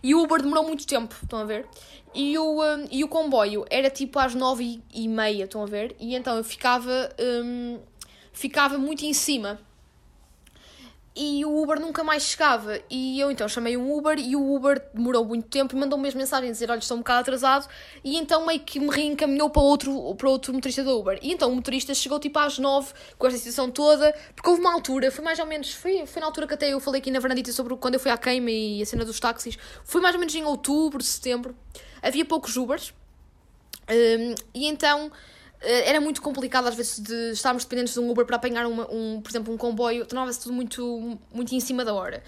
B: e o Uber demorou muito tempo, estão a ver? E o, um, e o comboio era tipo às nove e meia, estão a ver? E então eu ficava, um, ficava muito em cima e o Uber nunca mais chegava. E eu então chamei um Uber e o Uber demorou muito tempo e mandou-me mesmo mensagem a dizer: Olha, estou um bocado atrasado. E então meio que me reencaminhou para outro, para outro motorista do Uber. E então o motorista chegou tipo às nove com esta situação toda, porque houve uma altura, foi mais ou menos, foi, foi na altura que até eu falei aqui na Fernandita sobre quando eu fui à queima e a cena dos táxis. Foi mais ou menos em outubro, setembro. Havia poucos Ubers. Um, e então era muito complicado às vezes de estarmos dependentes de um Uber para apanhar uma, um, por exemplo, um comboio, tornava-se tudo muito, muito em cima da hora.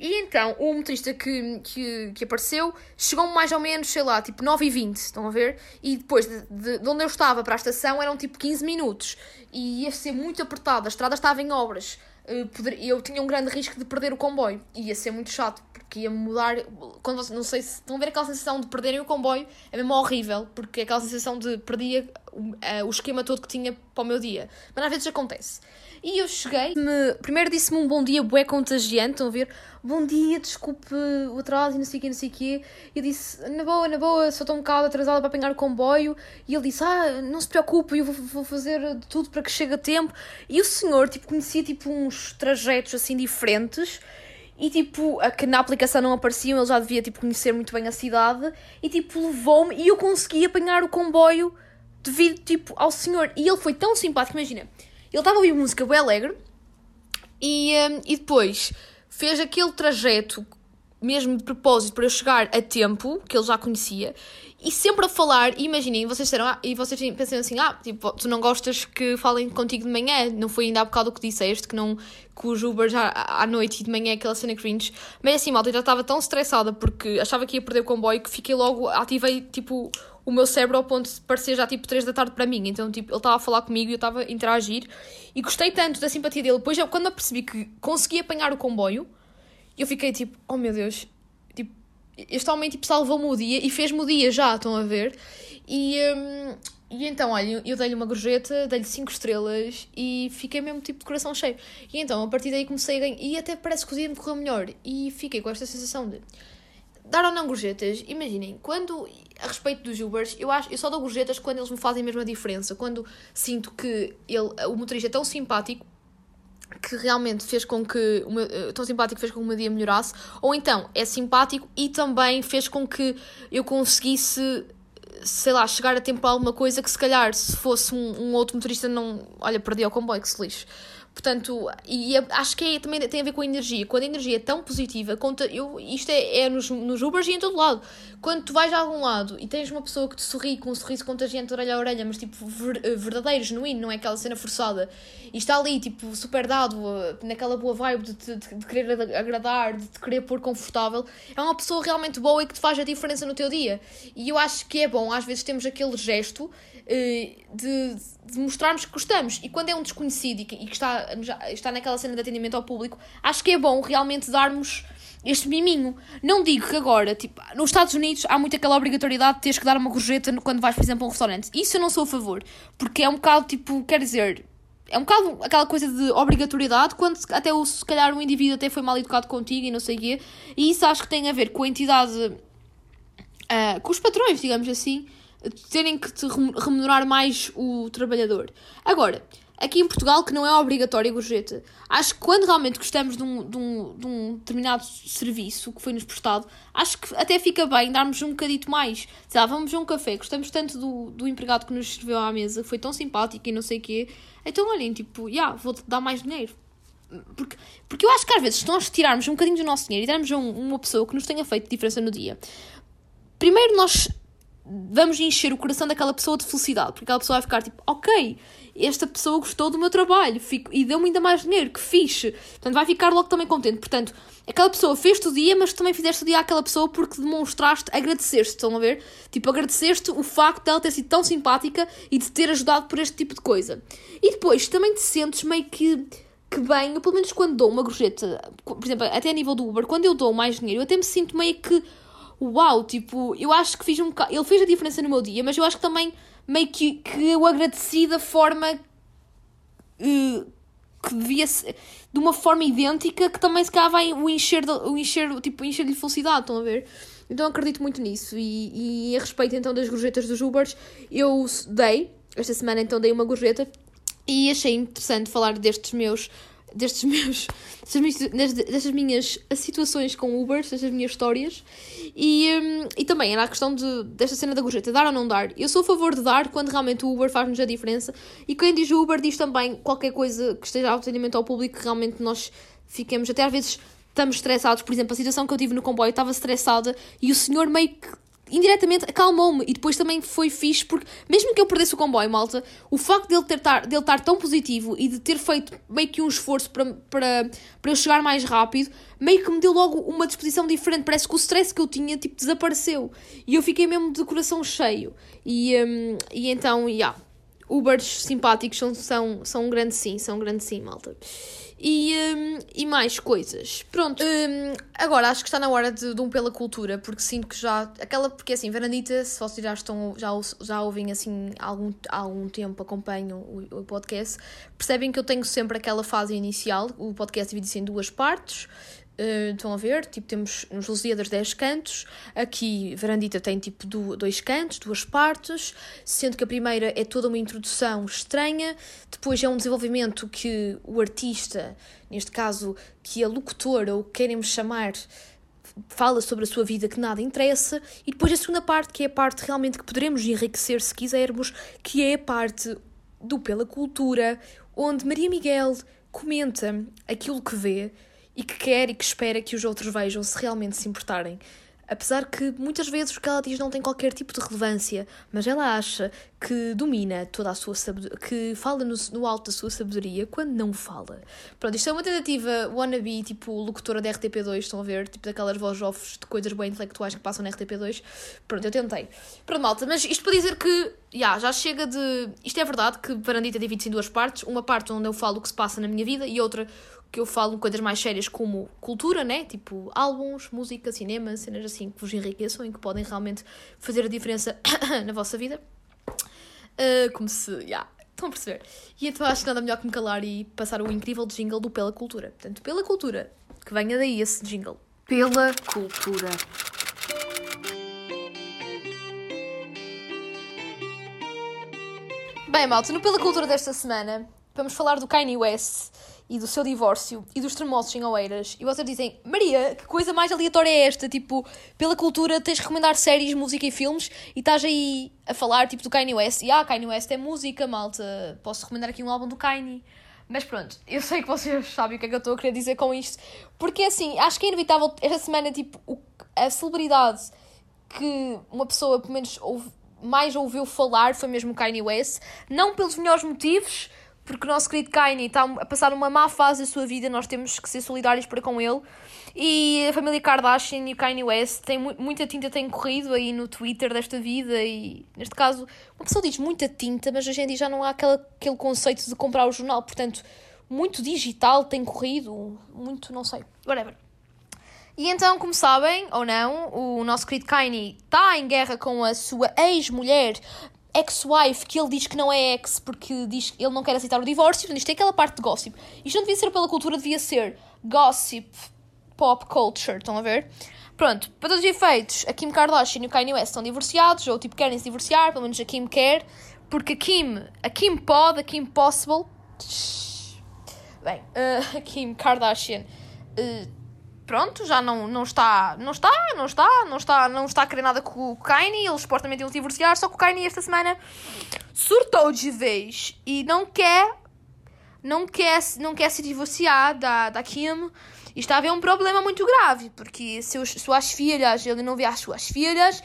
B: E então, o motorista que, que, que apareceu chegou mais ou menos, sei lá, tipo 9h20, estão a ver? E depois, de, de, de, onde eu estava para a estação, eram tipo 15 minutos. E ia ser muito apertado, a estrada estava em obras. Eh, eu tinha um grande risco de perder o comboio. Ia ser muito chato, que ia mudar. Quando não sei se estão a ver aquela sensação de perderem o comboio, é mesmo horrível, porque aquela sensação de perdia uh, o esquema todo que tinha para o meu dia. Mas às vezes acontece. E eu cheguei, me, primeiro disse-me um bom dia bué contagiante, estão a ver? Bom dia, desculpe o atraso e não sei o quê, não sei o quê. E eu disse, na boa, na boa, só estou um bocado atrasada para apanhar o comboio. E ele disse, ah, não se preocupe, eu vou, vou fazer tudo para que chegue a tempo. E o senhor, tipo, conhecia, tipo, uns trajetos, assim, diferentes. E, tipo, a que na aplicação não apareciam, ele já devia, tipo, conhecer muito bem a cidade. E, tipo, levou-me e eu consegui apanhar o comboio devido, tipo, ao senhor. E ele foi tão simpático, imagina. Ele estava a ouvir música bem alegre e, um, e depois fez aquele trajeto mesmo de propósito para eu chegar a tempo, que ele já conhecia, e sempre a falar, imaginem, vocês disseram, ah, e vocês pensam assim, ah, tipo, tu não gostas que falem contigo de manhã, não foi ainda há bocado o que disseste, que não, que os Uber já à noite e de manhã aquela cena cringe, mas assim, malta, eu já estava tão estressada porque achava que ia perder o comboio que fiquei logo, ativei, tipo, o meu cérebro ao ponto de parecer já tipo 3 da tarde para mim. Então, tipo, ele estava a falar comigo e eu estava a interagir. E gostei tanto da simpatia dele. Depois, eu, quando eu percebi que consegui apanhar o comboio, eu fiquei tipo, oh meu Deus, tipo, este homem tipo, salvou-me o dia e fez-me o dia já, estão a ver? E, hum, e então, olha, eu dei-lhe uma gorjeta, dei-lhe 5 estrelas e fiquei mesmo tipo de coração cheio. E então, a partir daí comecei a ganhar. E até parece que o dia me correu melhor. E fiquei com esta sensação de dar ou não gorjetas, imaginem, quando, a respeito dos Ubers, eu, acho, eu só dou gorjetas quando eles me fazem a mesma diferença, quando sinto que ele, o motorista é tão simpático que realmente fez com que o meu, eh, tão simpático fez com que o meu dia melhorasse, ou então é simpático e também fez com que eu conseguisse sei lá, chegar a tempo para alguma coisa que se calhar se fosse um, um outro motorista não, olha, perdi o comboio, que se lixe. Portanto, e é, acho que é, também tem a ver com a energia. Quando a energia é tão positiva, conta, eu, isto é, é nos, nos Ubers e em todo lado. Quando tu vais a algum lado e tens uma pessoa que te sorri com um sorriso contagiante de orelha a orelha, mas tipo ver, eh, verdadeiro, genuíno, não é aquela cena forçada, e está ali, tipo, super dado, eh, naquela boa vibe de, de, de querer agradar, de te querer pôr confortável, é uma pessoa realmente boa e que te faz a diferença no teu dia. E eu acho que é bom, às vezes temos aquele gesto de, de, mostrarmos que gostamos. E quando é um desconhecido e que, e que está, está naquela cena de atendimento ao público, acho que é bom realmente darmos este miminho. Não digo que agora, tipo, nos Estados Unidos há muito aquela obrigatoriedade de teres que dar uma gorjeta quando vais, por exemplo, a um restaurante. Isso eu não sou a favor, porque é um bocado, tipo, quer dizer, é um bocado aquela coisa de obrigatoriedade, quando até o, se calhar indivíduo até foi mal educado contigo e não sei o quê. E isso acho que tem a ver com a entidade, uh, com os patrões, digamos assim, terem que te remunerar mais o trabalhador. Agora, aqui em Portugal, que não é obrigatório a gorjeta, acho que quando realmente gostamos de um, de, um, de um determinado serviço que foi-nos prestado, acho que até fica bem darmos um bocadito mais. Sei lá, vamos a um café, gostamos tanto do, do empregado que nos serviu à mesa, foi tão simpático e não sei o quê, então olhem, tipo, já, yeah, vou-te dar mais dinheiro. Porque, porque eu acho que às vezes, se nós tirarmos um bocadinho do nosso dinheiro e darmos a um, uma pessoa que nos tenha feito diferença no dia, primeiro nós vamos encher o coração daquela pessoa de felicidade, porque aquela pessoa vai ficar tipo, ok, esta pessoa gostou do meu trabalho fico, e deu-me ainda mais dinheiro, que fixe. Portanto, vai ficar logo também contente. Portanto, aquela pessoa fez-te o dia, mas também fizeste o dia àquela pessoa porque demonstraste, agradeceste, estão a ver? Tipo, agradeceste o facto dela ter sido tão simpática e de ter ajudado por este tipo de coisa. E depois, também te sentes meio que que bem, eu pelo menos quando dou uma gorjeta, por exemplo, até a nível do Uber, quando eu dou mais dinheiro, eu até me sinto meio que uau, tipo, eu acho que fiz um bocado. Ele fez a diferença no meu dia, mas eu acho que também meio que, que eu agradeci da forma uh, que devia ser. De uma forma idêntica que também se calhar vai o encher, o encher, tipo, encher de felicidade, estão a ver? Então acredito muito nisso. E, e a respeito então das gorjetas dos Ubers, eu dei, esta semana então dei uma gorjeta e achei interessante falar destes meus destes meus destas minhas situações com Uber, destas minhas histórias. E, um, e também era a questão de, desta cena da gorjeta, dar ou não dar. Eu sou a favor de dar quando realmente o Uber faz-nos a diferença. E quem diz Uber diz também qualquer coisa que esteja ao atendimento ao público que realmente nós fiquemos, até às vezes estamos estressados, por exemplo, a situação que eu tive no comboio, estava estressada e o senhor meio que indiretamente acalmou-me e depois também foi fixe porque, mesmo que eu perdesse o comboio, malta, o facto dele, ter tar, dele estar tão positivo e de ter feito meio que um esforço para, para, para eu chegar mais rápido, meio que me deu logo uma disposição diferente. Parece que o stress que eu tinha tipo, desapareceu e eu fiquei mesmo de coração cheio. E, um, e então, já. Yeah, Ubers simpáticos são, são, são um grande sim, são um grande sim, malta. E, um, e mais coisas. Pronto. Um, agora acho que está na hora de, de, um pela cultura, porque sinto que já. Aquela, porque assim, Varandita, se vocês já estão, já, já ouvem assim há algum, há algum tempo, acompanham o, o podcast, percebem que eu tenho sempre aquela fase inicial, o podcast divide-se em duas partes. Uh, estão a ver? Tipo, temos nos Lusíadas 10 cantos. Aqui, Verandita tem tipo do, dois cantos, duas partes, sendo que a primeira é toda uma introdução estranha, depois é um desenvolvimento que o artista, neste caso, que a locutora, ou queremos chamar, fala sobre a sua vida que nada interessa, e depois a segunda parte, que é a parte realmente que poderemos enriquecer se quisermos, que é a parte do Pela Cultura, onde Maria Miguel comenta aquilo que vê e que quer e que espera que os outros vejam se realmente se importarem. Apesar que muitas vezes o que ela diz não tem qualquer tipo de relevância, mas ela acha que domina toda a sua sabedoria, que fala no, no alto da sua sabedoria quando não fala. Pronto, isto é uma tentativa wannabe, tipo locutora da RTP2, estão a ver? Tipo daquelas vozes off de coisas bem intelectuais que passam na RTP2. Pronto, eu tentei. Pronto, malta, mas isto para dizer que, yeah, já chega de. Isto é verdade que Parandita divide-se em duas partes. Uma parte onde eu falo o que se passa na minha vida e outra que eu falo coisas mais sérias como cultura, né? Tipo álbuns, música, cinema, cenas assim que vos enriqueçam e que podem realmente fazer a diferença (coughs) na vossa vida. Uh, como se. Yeah, estão a perceber? E então acho que nada melhor que me calar e passar o incrível jingle do Pela Cultura. Portanto, pela cultura, que venha daí esse jingle.
A: Pela cultura.
B: Bem, malta, no Pela Cultura desta semana vamos falar do Kanye West e do seu divórcio e dos tremosos em Oeiras e vocês dizem Maria, que coisa mais aleatória é esta? Tipo, pela cultura tens de recomendar séries, música e filmes e estás aí a falar tipo do Kanye West e ah, Kanye West é música, malta, posso recomendar aqui um álbum do Kanye. Mas pronto, eu sei que vocês (laughs) sabem o que é que eu estou a querer dizer com isto, porque assim, acho que é inevitável esta semana, tipo, a celebridade que uma pessoa, pelo menos, ouve, mais ouviu falar foi mesmo Kanye West, não pelos melhores motivos, porque o nosso querido Kanye está a passar uma má fase da sua vida, nós temos que ser solidários para com ele. E a família Kardashian e o Kanye West tem muita tinta tem corrido aí no Twitter desta vida e neste caso uma pessoa diz muita tinta, mas hoje em dia já não há aquela, aquele conceito de comprar o jornal, portanto muito digital tem corrido, muito não sei, whatever. E então, como sabem, ou não, o nosso querido Kanye está em guerra com a sua ex-mulher ex-wife que ele diz que não é ex porque diz ele não quer aceitar o divórcio. Portanto, isto é aquela parte de gossip. Isto não devia ser pela cultura, devia ser gossip pop culture. Estão a ver? Pronto, para todos os efeitos, a Kim Kardashian e o Kanye West estão divorciados, ou tipo querem se divorciar, pelo menos a Kim quer, porque a Kim, a Kim pode, a Kim possible. Bem, uh, (laughs) a Kim Kardashian uh, pronto, já não, não está, não está, não está, não está, não está a querer nada com o Kanye, eles supostamente iam divorciar, só que o Kanye esta semana surtou de vez e não quer, não quer, não quer se divorciar da, da Kim. E está a haver um problema muito grave, porque seus, suas filhas, ele não vê as suas filhas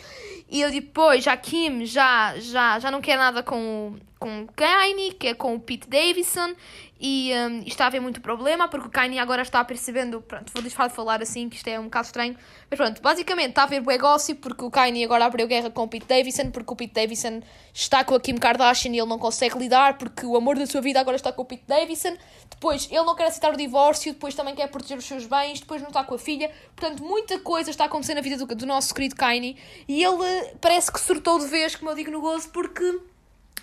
B: e ele depois, a Kim já, já, já não quer nada com, com o Kanye, que é com o Pete Davidson e um, está a haver muito problema porque o Kanye agora está percebendo. Pronto, vou deixar de falar assim que isto é um bocado estranho. Mas pronto, basicamente está a haver bué porque o Kanye agora abriu guerra com o Pete Davidson porque o Pete Davidson está com a Kim Kardashian e ele não consegue lidar porque o amor da sua vida agora está com o Pete Davidson. Depois ele não quer aceitar o divórcio, depois também quer proteger os seus bens, depois não está com a filha. Portanto, muita coisa está acontecendo na vida do, do nosso querido Kanye e ele parece que surtou de vez, como eu digo no gozo, porque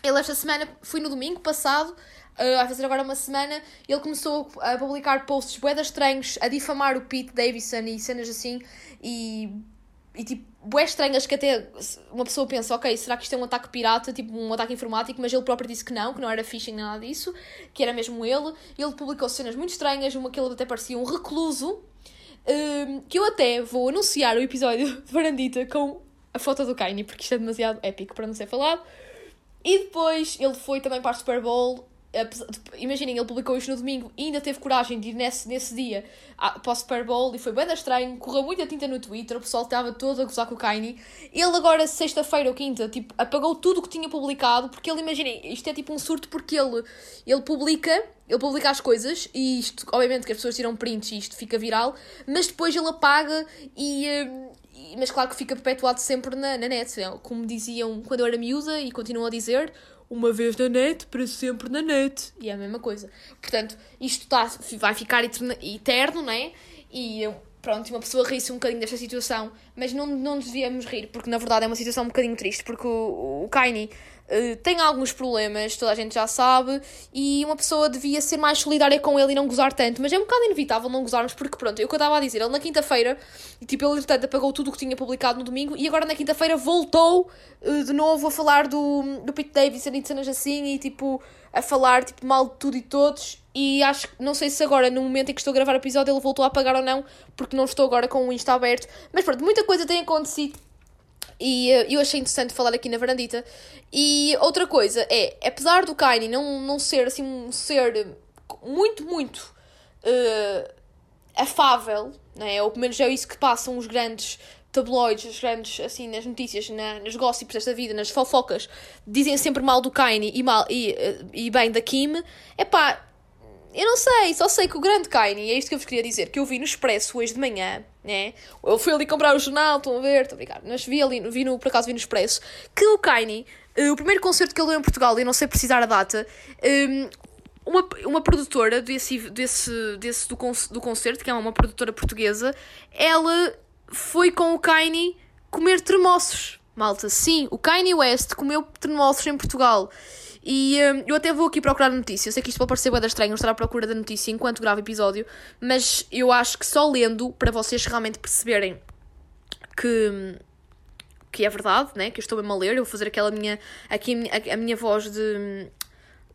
B: ele esta semana, foi no domingo passado uh, a fazer agora uma semana, ele começou a publicar posts boedas estranhos, a difamar o Pete Davidson e cenas assim, e, e tipo, boé estranhas que até uma pessoa pensa, ok, será que isto é um ataque pirata, tipo um ataque informático, mas ele próprio disse que não, que não era phishing, nada disso, que era mesmo ele, ele publicou cenas muito estranhas, uma que ele até parecia um recluso, um, que eu até vou anunciar o episódio de Varandita com a foto do Kanye, porque isto é demasiado épico para não ser falado. E depois ele foi também para o Super Bowl imaginem, ele publicou isto no domingo e ainda teve coragem de ir nesse, nesse dia para o Super Bowl e foi bem estranho, correu muita tinta no Twitter, o pessoal estava todo a gozar com o Kanye. Ele agora, sexta-feira ou quinta, tipo, apagou tudo o que tinha publicado, porque ele, imaginem, isto é tipo um surto porque ele, ele publica, ele publica as coisas e isto, obviamente que as pessoas tiram prints e isto fica viral, mas depois ele apaga e... mas claro que fica perpetuado sempre na, na net, como diziam quando eu era miúda e continuam a dizer, uma vez na net, para sempre na net. E é a mesma coisa. Portanto, isto tá, vai ficar eterno, não é? E pronto, uma pessoa ri-se um bocadinho desta situação, mas não, não devíamos rir, porque na verdade é uma situação um bocadinho triste, porque o, o Kaini uh, tem alguns problemas, toda a gente já sabe, e uma pessoa devia ser mais solidária com ele e não gozar tanto, mas é um bocado inevitável não gozarmos, porque pronto, é o que eu estava a dizer, ele na quinta-feira, tipo, ele entretanto apagou tudo o que tinha publicado no domingo, e agora na quinta-feira voltou uh, de novo a falar do, do Pete Davidson e de cenas assim, e tipo, a falar tipo, mal de tudo e todos, e acho que não sei se agora, no momento em que estou a gravar o episódio, ele voltou a apagar ou não, porque não estou agora com o Insta aberto. Mas pronto, muita coisa tem acontecido e uh, eu achei interessante falar aqui na varandita. E outra coisa é, apesar do Kaini não, não ser assim um ser muito, muito uh, afável, né? ou pelo menos é isso que passam os grandes tabloides, os grandes, assim, nas notícias, na, nas gossips desta vida, nas fofocas, dizem sempre mal do Kaini e, mal, e, uh, e bem da Kim. É pá, eu não sei, só sei que o grande Kaini, é isto que eu vos queria dizer, que eu vi no Expresso hoje de manhã, né? Eu fui ali comprar o jornal, estão a ver, estou a brincar, mas vi ali, vi no, por acaso vi no Expresso, que o Kaini, uh, o primeiro concerto que ele deu em Portugal, e não sei precisar a data, um, uma, uma produtora desse, desse, desse do, do concerto, que é uma produtora portuguesa, ela foi com o Kaini comer termossos. Malta, sim, o Kanye West comeu termossos em Portugal. E um, eu até vou aqui procurar notícias. Eu sei que isto pode parecer bem estranho estar à procura da notícia enquanto gravo episódio, mas eu acho que só lendo, para vocês realmente perceberem que, que é verdade, né? que eu estou mesmo a ler, eu vou fazer aquela minha, aqui a minha, a minha voz de,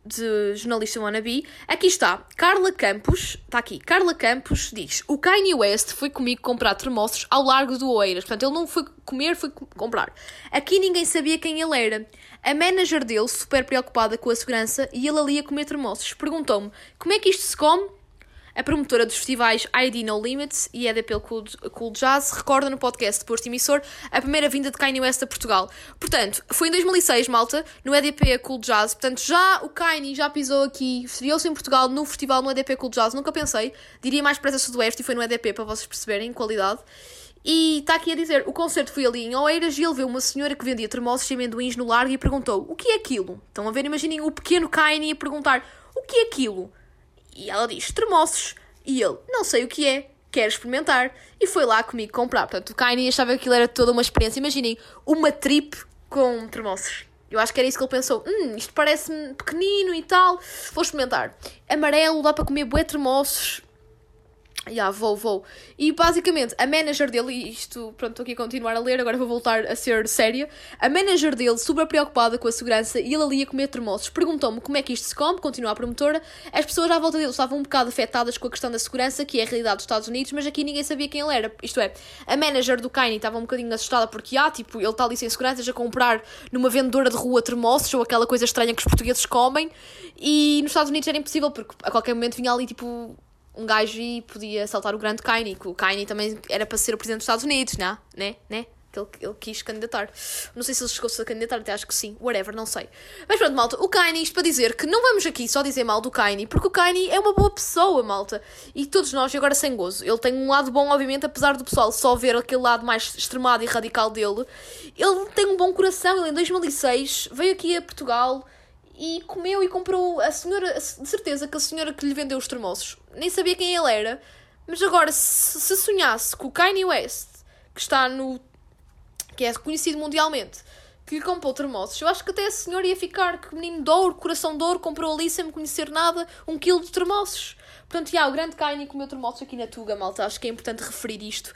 B: de jornalista wannabe. Aqui está, Carla Campos, está aqui, Carla Campos diz: O Kanye West foi comigo comprar termossos ao largo do Oeiras. Portanto, ele não foi comer, foi comprar. Aqui ninguém sabia quem ele era. A manager dele, super preocupada com a segurança, e ele ali a comer termossos, perguntou-me: Como é que isto se come? A promotora dos festivais ID No Limits e EDP Cool, cool Jazz recorda no podcast Posto Emissor a primeira vinda de Kanye West a Portugal. Portanto, foi em 2006, malta, no EDP Cool Jazz. Portanto, já o Kanye já pisou aqui, estreou-se em Portugal no festival no EDP Cool Jazz. Nunca pensei, diria mais para essa Sudoeste e foi no EDP para vocês perceberem qualidade. E está aqui a dizer, o concerto foi ali em Oeiras e ele viu uma senhora que vendia termossos e amendoins no largo e perguntou, o que é aquilo? Estão a ver, imaginem o pequeno Kanye a perguntar, o que é aquilo? E ela diz: termossos. E ele: não sei o que é, quero experimentar. E foi lá comigo comprar. Portanto, o Kanye achava que aquilo era toda uma experiência. Imaginem, uma trip com termossos. Eu acho que era isso que ele pensou. Hum, isto parece-me pequenino e tal. Vou experimentar. Amarelo, dá para comer bué termossos. Yeah, vou, vou. E basicamente, a manager dele, e isto, pronto, estou aqui a continuar a ler, agora vou voltar a ser séria. A manager dele, super preocupada com a segurança, e ele ali a comer termossos, perguntou-me como é que isto se come, continua a promotora. As pessoas à volta dele estavam um bocado afetadas com a questão da segurança, que é a realidade dos Estados Unidos, mas aqui ninguém sabia quem ele era. Isto é, a manager do Kanye estava um bocadinho assustada porque, ah, tipo, ele está ali sem segurança, a comprar numa vendedora de rua termossos, ou aquela coisa estranha que os portugueses comem, e nos Estados Unidos era impossível, porque a qualquer momento vinha ali, tipo, um gajo e podia saltar o grande Kanye, que o Kanye também era para ser o presidente dos Estados Unidos, não? Né? Né? Que ele, ele quis candidatar. Não sei se ele chegou-se a candidatar, até acho que sim. Whatever, não sei. Mas pronto, malta, o Kanye, isto para dizer que não vamos aqui só dizer mal do Kanye, porque o Kanye é uma boa pessoa, malta. E todos nós, e agora sem gozo, ele tem um lado bom, obviamente, apesar do pessoal só ver aquele lado mais extremado e radical dele. Ele tem um bom coração, ele em 2006 veio aqui a Portugal e comeu e comprou a senhora, de certeza que a senhora que lhe vendeu os termossos nem sabia quem ele era, mas agora se, se sonhasse com o Kanye West, que está no. que é conhecido mundialmente, que lhe comprou termossos, eu acho que até a senhora ia ficar que menino de ouro, coração de ouro, comprou ali sem me conhecer nada, um quilo de termossos. Portanto, já, o grande Kanye comeu termossos aqui na Tuga, malta, acho que é importante referir isto.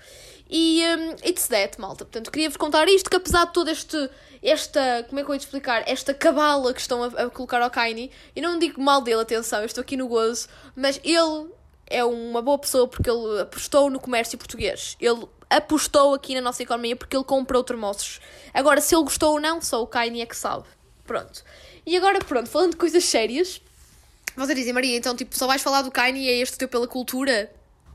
B: E um, it's that, malta. Portanto, queria-vos contar isto, que apesar de todo este, esta, como é que eu ia te explicar, esta cabala que estão a, a colocar ao Kanye, eu não digo mal dele, atenção, eu estou aqui no gozo, mas ele é uma boa pessoa porque ele apostou no comércio português. Ele apostou aqui na nossa economia porque ele comprou termossos. Agora, se ele gostou ou não, só o Kanye é que sabe. Pronto. E agora, pronto, falando de coisas sérias, vocês dizem, Maria, então, tipo, só vais falar do Kanye e é este teu pela cultura?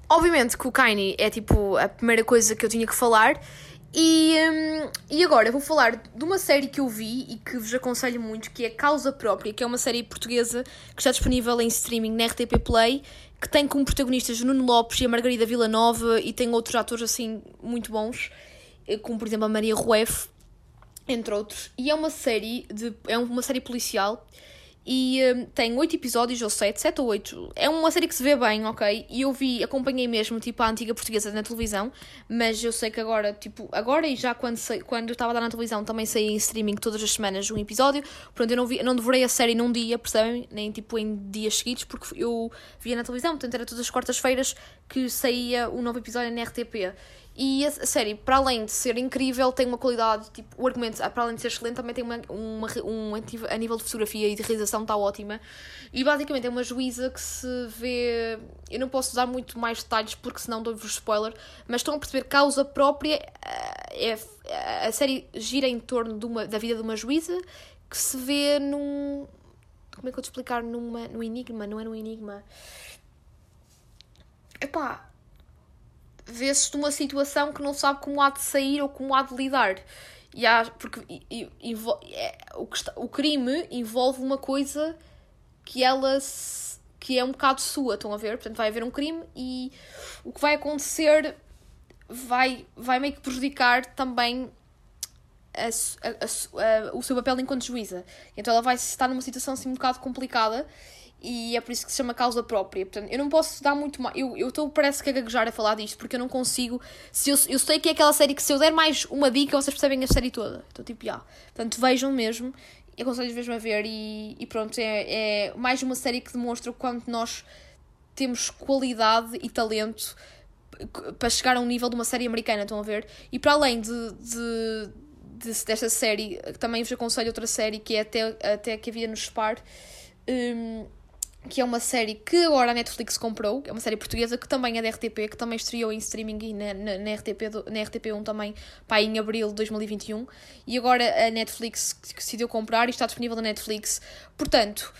B: Obviamente que o Kanye é tipo a primeira coisa que eu tinha que falar. E, um, e agora vou falar de uma série que eu vi e que vos aconselho muito, que é Causa Própria, que é uma série portuguesa que está disponível em streaming na RTP Play, que tem como protagonistas Nuno Lopes e a Margarida Villanova e tem outros atores assim muito bons, como por exemplo a Maria Rueff. entre outros. E é uma série de é uma série policial e hum, tem oito episódios ou sete, sete ou oito. É uma série que se vê bem, ok? E eu vi, acompanhei mesmo, tipo, a antiga portuguesa na televisão, mas eu sei que agora, tipo, agora e já quando, quando eu estava dar na televisão também saí em streaming todas as semanas um episódio. Pronto, eu não, vi, não devorei a série num dia, percebem? Nem tipo em dias seguidos, porque eu via na televisão, portanto era todas as quartas-feiras que saía um novo episódio na RTP. E a, série, para além de ser incrível, tem uma qualidade, tipo, o argumento, para além de ser excelente, também tem uma, uma, um, a nível de fotografia e de realização está ótima. E basicamente é uma juíza que se vê. Eu não posso dar muito mais detalhes porque senão dou-vos spoiler, mas estão a perceber causa própria. É, a série gira em torno de uma, da vida de uma juíza que se vê num. Como é que eu te explicar? Numa, num enigma, não é num enigma. Epá, vê-se numa situação que não sabe como há de sair ou como há de lidar. E há, porque e, e, é, o, está, o crime envolve uma coisa que ela se, que é um bocado sua, estão a ver? Portanto, vai haver um crime e o que vai acontecer vai, vai meio que prejudicar também a, a, a, o seu papel enquanto juíza. Então ela vai estar numa situação assim um bocado complicada e é por isso que se chama causa própria. Portanto, eu não posso dar muito mais. Eu estou, parece que a gaguejar a falar disto, porque eu não consigo. Se eu, eu sei que é aquela série que se eu der mais uma dica, vocês percebem a série toda. Então, tipo, já. Portanto, vejam mesmo. Eu aconselho mesmo a ver. E, e pronto, é, é mais uma série que demonstra o quanto nós temos qualidade e talento para chegar a um nível de uma série americana, estão a ver? E para além de, de desta série, também vos aconselho outra série que é Até, até que havia no Spar. Um, que é uma série que agora a Netflix comprou, é uma série portuguesa que também é da RTP, que também estreou em streaming e na, na, na, RTP, na RTP1 também, pá, em abril de 2021, e agora a Netflix decidiu comprar e está disponível na Netflix. Portanto,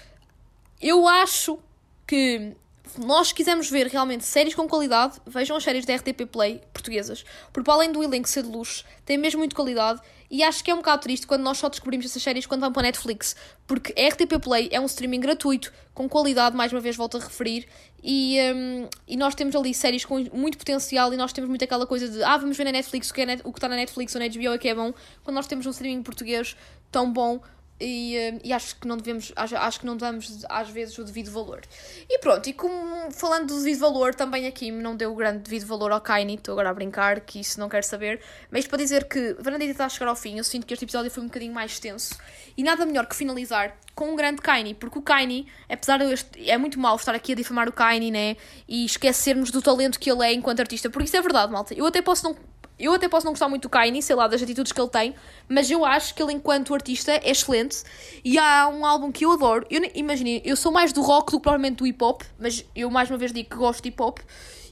B: eu acho que nós quisermos ver realmente séries com qualidade, vejam as séries da RTP Play portuguesas, porque além do elenco ser de luxo, tem mesmo muito qualidade e acho que é um bocado triste quando nós só descobrimos essas séries quando vão para a Netflix, porque a RTP Play é um streaming gratuito, com qualidade, mais uma vez volto a referir, e, um, e nós temos ali séries com muito potencial e nós temos muito aquela coisa de ah, vamos ver na Netflix o que, é net, o que está na Netflix ou na HBO é que é bom, quando nós temos um streaming português tão bom e, eh, e, acho que não devemos, acho, acho que não damos às vezes o devido valor. E pronto, e como falando do devido valor, também aqui não deu o grande devido valor ao Kaini, estou agora a brincar, que isso não quero saber, mas para dizer que Varandita está a chegar ao fim, eu sinto que este episódio foi um bocadinho mais extenso e nada melhor que finalizar com um grande Kaini, porque o Kaini, apesar de este, é muito mau estar aqui a difamar o Kaini, né, e esquecermos do talento que ele é enquanto artista, porque isso é verdade, malta. Eu até posso não eu até posso não gostar muito do Kanye, sei lá, das atitudes que ele tem, mas eu acho que ele, enquanto artista, é excelente. E há um álbum que eu adoro. Eu, imagine, eu sou mais do rock do que provavelmente do hip hop, mas eu mais uma vez digo que gosto de hip hop.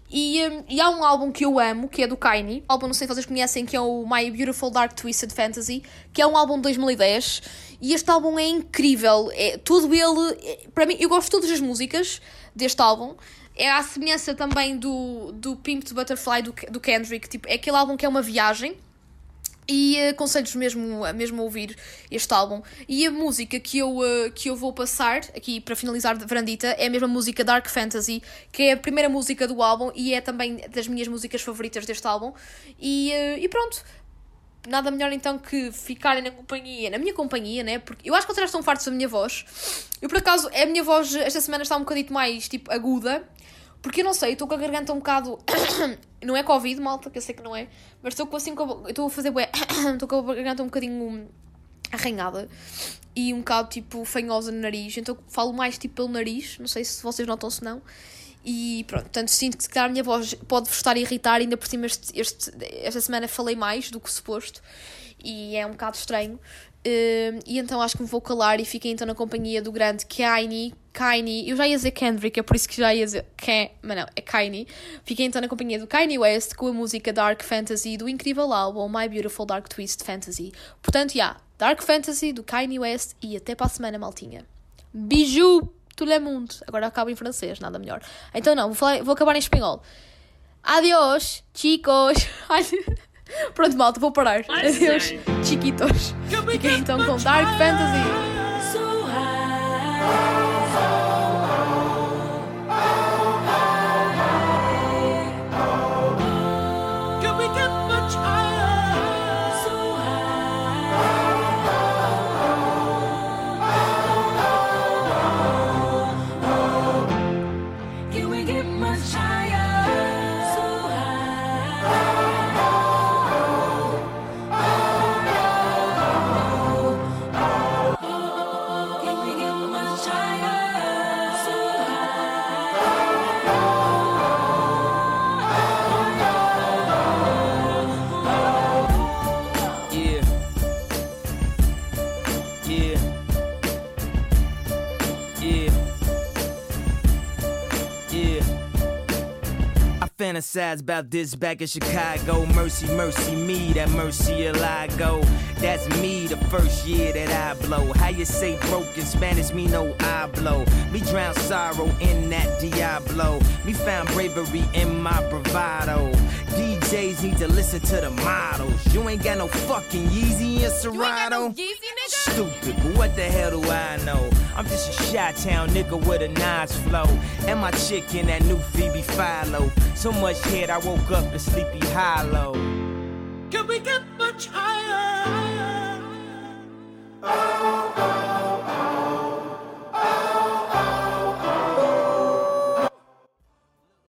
B: E, um, e há um álbum que eu amo, que é do Kanye. O álbum, não sei se vocês conhecem, que é o My Beautiful Dark Twisted Fantasy, que é um álbum de 2010. E este álbum é incrível. É, tudo ele. É, para mim, eu gosto de todas as músicas deste álbum é a semelhança também do, do Pimp to Butterfly do, do Kendrick, tipo, é aquele álbum que é uma viagem. E uh, aconselho-vos mesmo, mesmo a ouvir este álbum. E a música que eu, uh, que eu vou passar, aqui para finalizar de Verandita, é a mesma música Dark Fantasy, que é a primeira música do álbum e é também das minhas músicas favoritas deste álbum. E, uh, e pronto, nada melhor então que ficarem na companhia, na minha companhia, né? Porque eu acho que vocês já estão fartos da minha voz. Eu, por acaso, a minha voz esta semana está um bocadito mais, tipo, aguda. Porque eu não sei, estou com a garganta um bocado. (coughs) não é Covid, malta, que eu sei que não é. Mas estou com assim. Estou a fazer. (coughs) Estou com a garganta um bocadinho arranhada. E um bocado, tipo, fanhosa no nariz. Então falo mais, tipo, pelo nariz. Não sei se vocês notam se não. E pronto, portanto, sinto que se calhar a minha voz pode-vos estar a irritar, ainda por cima este, este, esta semana falei mais do que suposto e é um bocado estranho. Uh, e então acho que me vou calar e fiquei então na companhia do grande Kanye. Kanye, eu já ia dizer Kendrick, é por isso que já ia dizer Ken, mas não, é Kanye. Fiquei então na companhia do Kanye West com a música Dark Fantasy do incrível álbum My Beautiful Dark Twist Fantasy. Portanto, já, yeah, Dark Fantasy do Kanye West e até para a semana, maltinha. Bijou! Tout le monde. Agora acabo em francês, nada melhor. Então não, vou, falar, vou acabar em espanhol. Adiós, chicos. (laughs) Pronto, malta, vou parar. Adeus, chiquitos. Fiquem então com Dark Fantasy. So high.
C: Fantasize about this back in Chicago. Mercy, mercy me, that mercy I go. That's me the first year that I blow. How you say broke in Spanish, me no I blow. Me drown sorrow in that Diablo. Me found bravery in my bravado. DJs need to listen to the models. You ain't got no fucking Yeezy and Serato. Stupid, but what the hell do I know? I'm just a shot town nigga with a nice flow. And my chick in that new Phoebe Philo. So much head, I woke up in sleepy hollow.
D: Can we get much higher?